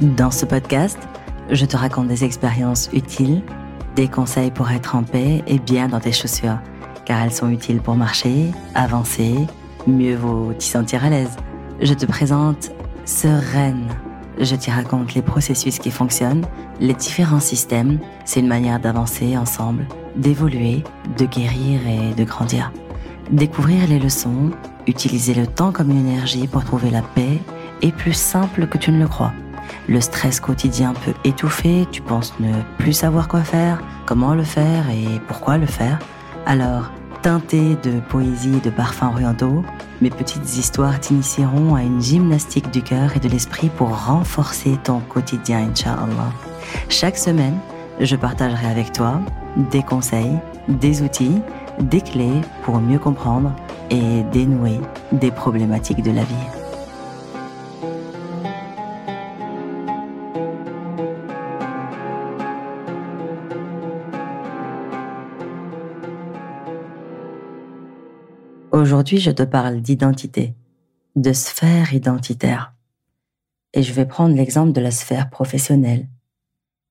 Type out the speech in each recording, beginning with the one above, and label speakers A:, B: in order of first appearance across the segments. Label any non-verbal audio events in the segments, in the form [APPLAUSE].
A: Dans ce podcast, je te raconte des expériences utiles, des conseils pour être en paix et bien dans tes chaussures, car elles sont utiles pour marcher, avancer, mieux vaut t'y sentir à l'aise. Je te présente Sereine. Je t'y raconte les processus qui fonctionnent, les différents systèmes. C'est une manière d'avancer ensemble, d'évoluer, de guérir et de grandir. Découvrir les leçons, utiliser le temps comme une énergie pour trouver la paix est plus simple que tu ne le crois. Le stress quotidien peut étouffer, tu penses ne plus savoir quoi faire, comment le faire et pourquoi le faire. Alors, teinté de poésie et de parfums orientaux, mes petites histoires t'initieront à une gymnastique du cœur et de l'esprit pour renforcer ton quotidien, Inch'Allah. Chaque semaine, je partagerai avec toi des conseils, des outils, des clés pour mieux comprendre et dénouer des problématiques de la vie. Aujourd'hui, je te parle d'identité, de sphère identitaire. Et je vais prendre l'exemple de la sphère professionnelle.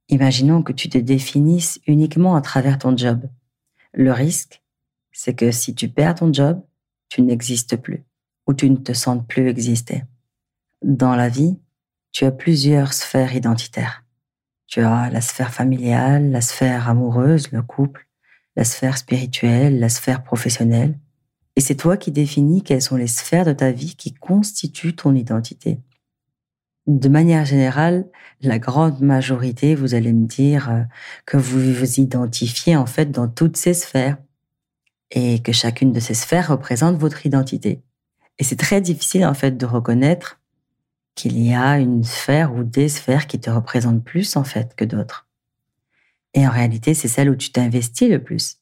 A: Imaginons que tu te définisses uniquement à travers ton job. Le risque, c'est que si tu perds ton job, tu n'existes plus ou tu ne te sens plus exister. Dans la vie, tu as plusieurs sphères identitaires. Tu as la sphère familiale, la sphère amoureuse, le couple, la sphère spirituelle, la sphère professionnelle, et c'est toi qui définis quelles sont les sphères de ta vie qui constituent ton identité. De manière générale, la grande majorité, vous allez me dire euh, que vous vous identifiez en fait dans toutes ces sphères et que chacune de ces sphères représente votre identité. Et c'est très difficile en fait de reconnaître qu'il y a une sphère ou des sphères qui te représentent plus en fait que d'autres. Et en réalité, c'est celle où tu t'investis le plus.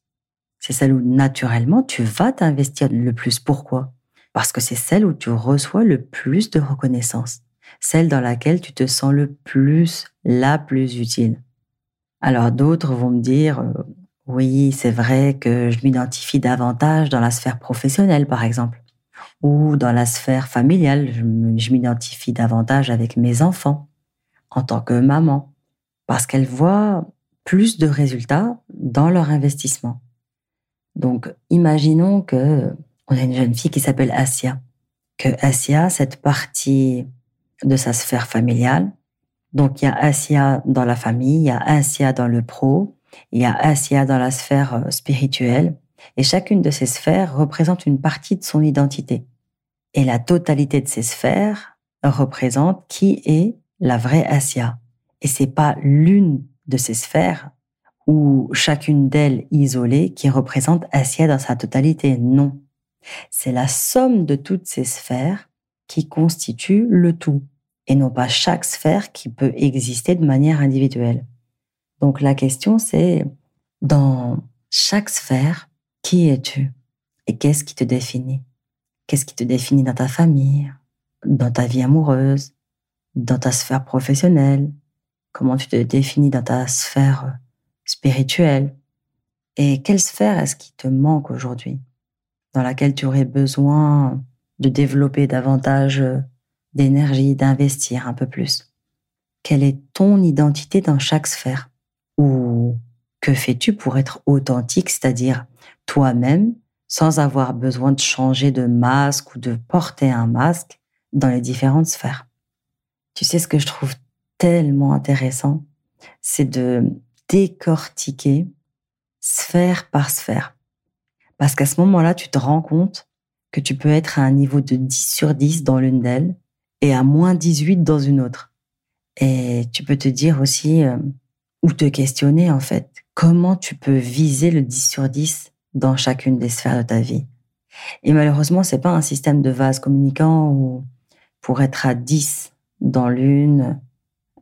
A: C'est celle où naturellement tu vas t'investir le plus. Pourquoi? Parce que c'est celle où tu reçois le plus de reconnaissance, celle dans laquelle tu te sens le plus, la plus utile. Alors d'autres vont me dire, euh, oui, c'est vrai que je m'identifie davantage dans la sphère professionnelle, par exemple, ou dans la sphère familiale, je m'identifie davantage avec mes enfants en tant que maman, parce qu'elles voient plus de résultats dans leur investissement. Donc, imaginons que on a une jeune fille qui s'appelle Asia, que Asia, cette partie de sa sphère familiale, donc il y a Asia dans la famille, il y a Asia dans le pro, il y a Asia dans la sphère euh, spirituelle, et chacune de ces sphères représente une partie de son identité. Et la totalité de ces sphères représente qui est la vraie Asia. Et c'est pas l'une de ces sphères ou chacune d'elles isolée qui représente Asia dans sa totalité. Non. C'est la somme de toutes ces sphères qui constitue le tout, et non pas chaque sphère qui peut exister de manière individuelle. Donc la question c'est, dans chaque sphère, qui es-tu Et qu'est-ce qui te définit? Qu'est-ce qui te définit dans ta famille, dans ta vie amoureuse, dans ta sphère professionnelle? Comment tu te définis dans ta sphère spirituelle Et quelle sphère est-ce qui te manque aujourd'hui, dans laquelle tu aurais besoin de développer davantage d'énergie, d'investir un peu plus? Quelle est ton identité dans chaque sphère? Ou que fais-tu pour être authentique, c'est-à-dire toi-même, sans avoir besoin de changer de masque ou de porter un masque dans les différentes sphères? Tu sais ce que je trouve tellement intéressant, c'est de décortiquer sphère par sphère. Parce qu'à ce moment-là, tu te rends compte que tu peux être à un niveau de 10 sur 10 dans l'une d'elles et à moins 18 dans une autre. Et tu peux te dire aussi, euh, ou te questionner en fait, comment tu peux viser le 10 sur 10 dans chacune des sphères de ta vie. Et malheureusement, c'est pas un système de vase communicant où pour être à 10 dans l'une,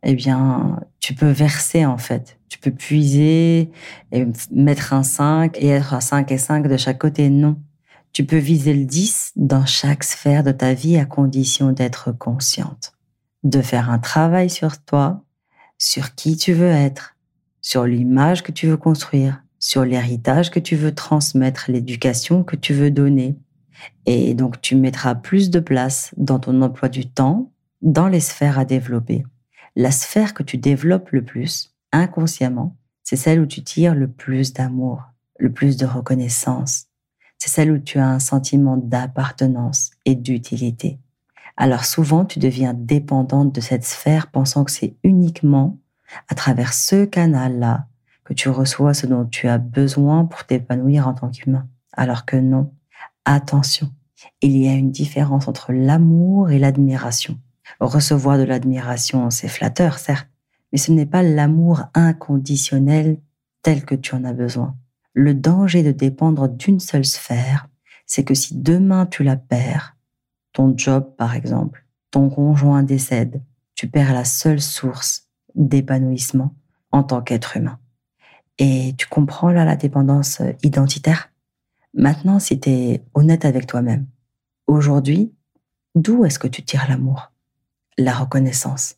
A: eh bien, tu peux verser en fait. Tu peux puiser et mettre un 5 et être à 5 et 5 de chaque côté. Non. Tu peux viser le 10 dans chaque sphère de ta vie à condition d'être consciente, de faire un travail sur toi, sur qui tu veux être, sur l'image que tu veux construire, sur l'héritage que tu veux transmettre, l'éducation que tu veux donner. Et donc tu mettras plus de place dans ton emploi du temps, dans les sphères à développer la sphère que tu développes le plus, inconsciemment, c'est celle où tu tires le plus d'amour, le plus de reconnaissance. C'est celle où tu as un sentiment d'appartenance et d'utilité. Alors souvent, tu deviens dépendante de cette sphère pensant que c'est uniquement à travers ce canal-là que tu reçois ce dont tu as besoin pour t'épanouir en tant qu'humain. Alors que non. Attention. Il y a une différence entre l'amour et l'admiration. Recevoir de l'admiration, c'est flatteur, certes, mais ce n'est pas l'amour inconditionnel tel que tu en as besoin. Le danger de dépendre d'une seule sphère, c'est que si demain tu la perds, ton job par exemple, ton conjoint décède, tu perds la seule source d'épanouissement en tant qu'être humain. Et tu comprends là la dépendance identitaire? Maintenant, si tu es honnête avec toi-même, aujourd'hui, d'où est-ce que tu tires l'amour? La reconnaissance,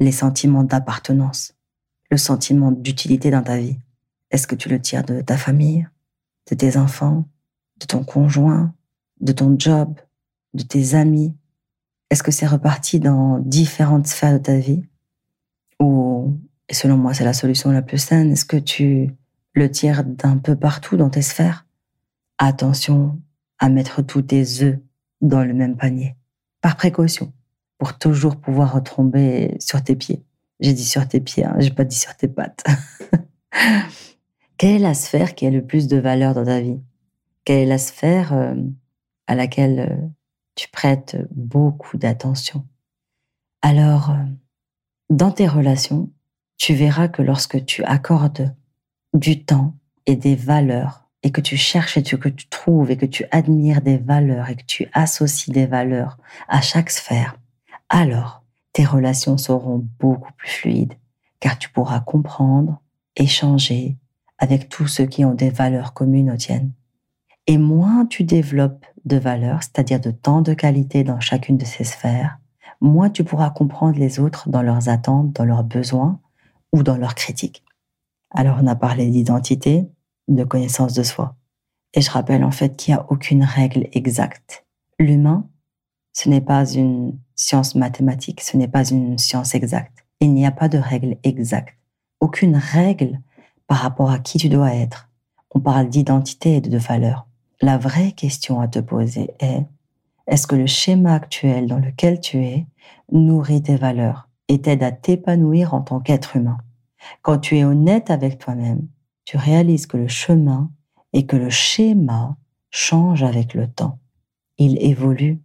A: les sentiments d'appartenance, le sentiment d'utilité dans ta vie. Est-ce que tu le tires de ta famille, de tes enfants, de ton conjoint, de ton job, de tes amis? Est-ce que c'est reparti dans différentes sphères de ta vie? Ou, et selon moi c'est la solution la plus saine, est-ce que tu le tires d'un peu partout dans tes sphères? Attention à mettre tous tes œufs dans le même panier, par précaution, pour toujours pouvoir retomber sur tes pieds. J'ai dit sur tes pieds, hein, j'ai pas dit sur tes pattes. [LAUGHS] Quelle est la sphère qui a le plus de valeur dans ta vie? Quelle est la sphère euh, à laquelle euh, tu prêtes beaucoup d'attention? Alors, euh, dans tes relations, tu verras que lorsque tu accordes du temps et des valeurs et que tu cherches et que tu trouves et que tu admires des valeurs et que tu associes des valeurs à chaque sphère, alors tes relations seront beaucoup plus fluides car tu pourras comprendre, échanger avec tous ceux qui ont des valeurs communes aux tiennes. Et moins tu développes de valeurs, c'est-à-dire de temps de qualité dans chacune de ces sphères, moins tu pourras comprendre les autres dans leurs attentes, dans leurs besoins ou dans leurs critiques. Alors on a parlé d'identité, de connaissance de soi. Et je rappelle en fait qu'il n'y a aucune règle exacte. L'humain, ce n'est pas une science mathématique, ce n'est pas une science exacte. Il n'y a pas de règle exacte. Aucune règle par rapport à qui tu dois être. On parle d'identité et de valeur. La vraie question à te poser est, est-ce que le schéma actuel dans lequel tu es nourrit tes valeurs et t'aide à t'épanouir en tant qu'être humain? Quand tu es honnête avec toi-même, tu réalises que le chemin et que le schéma change avec le temps. Il évolue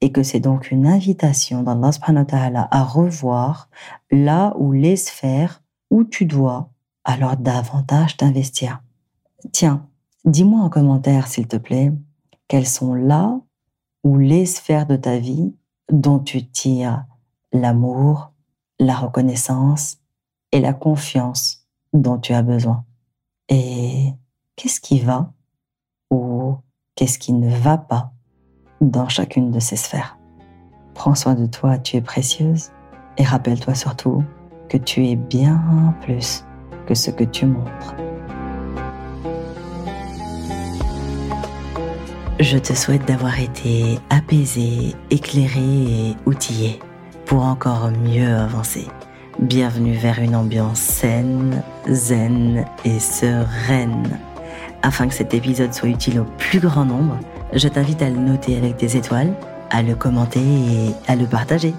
A: et que c'est donc une invitation d'Allah subhanahu wa à revoir là où les sphères où tu dois alors davantage t'investir. Tiens, dis-moi en commentaire s'il te plaît, quelles sont là où les sphères de ta vie dont tu tires l'amour, la reconnaissance et la confiance dont tu as besoin. Et qu'est-ce qui va ou qu'est-ce qui ne va pas? Dans chacune de ces sphères. Prends soin de toi, tu es précieuse et rappelle-toi surtout que tu es bien plus que ce que tu montres. Je te souhaite d'avoir été apaisé, éclairé et outillé pour encore mieux avancer. Bienvenue vers une ambiance saine, zen et sereine. Afin que cet épisode soit utile au plus grand nombre, je t'invite à le noter avec des étoiles, à le commenter et à le partager.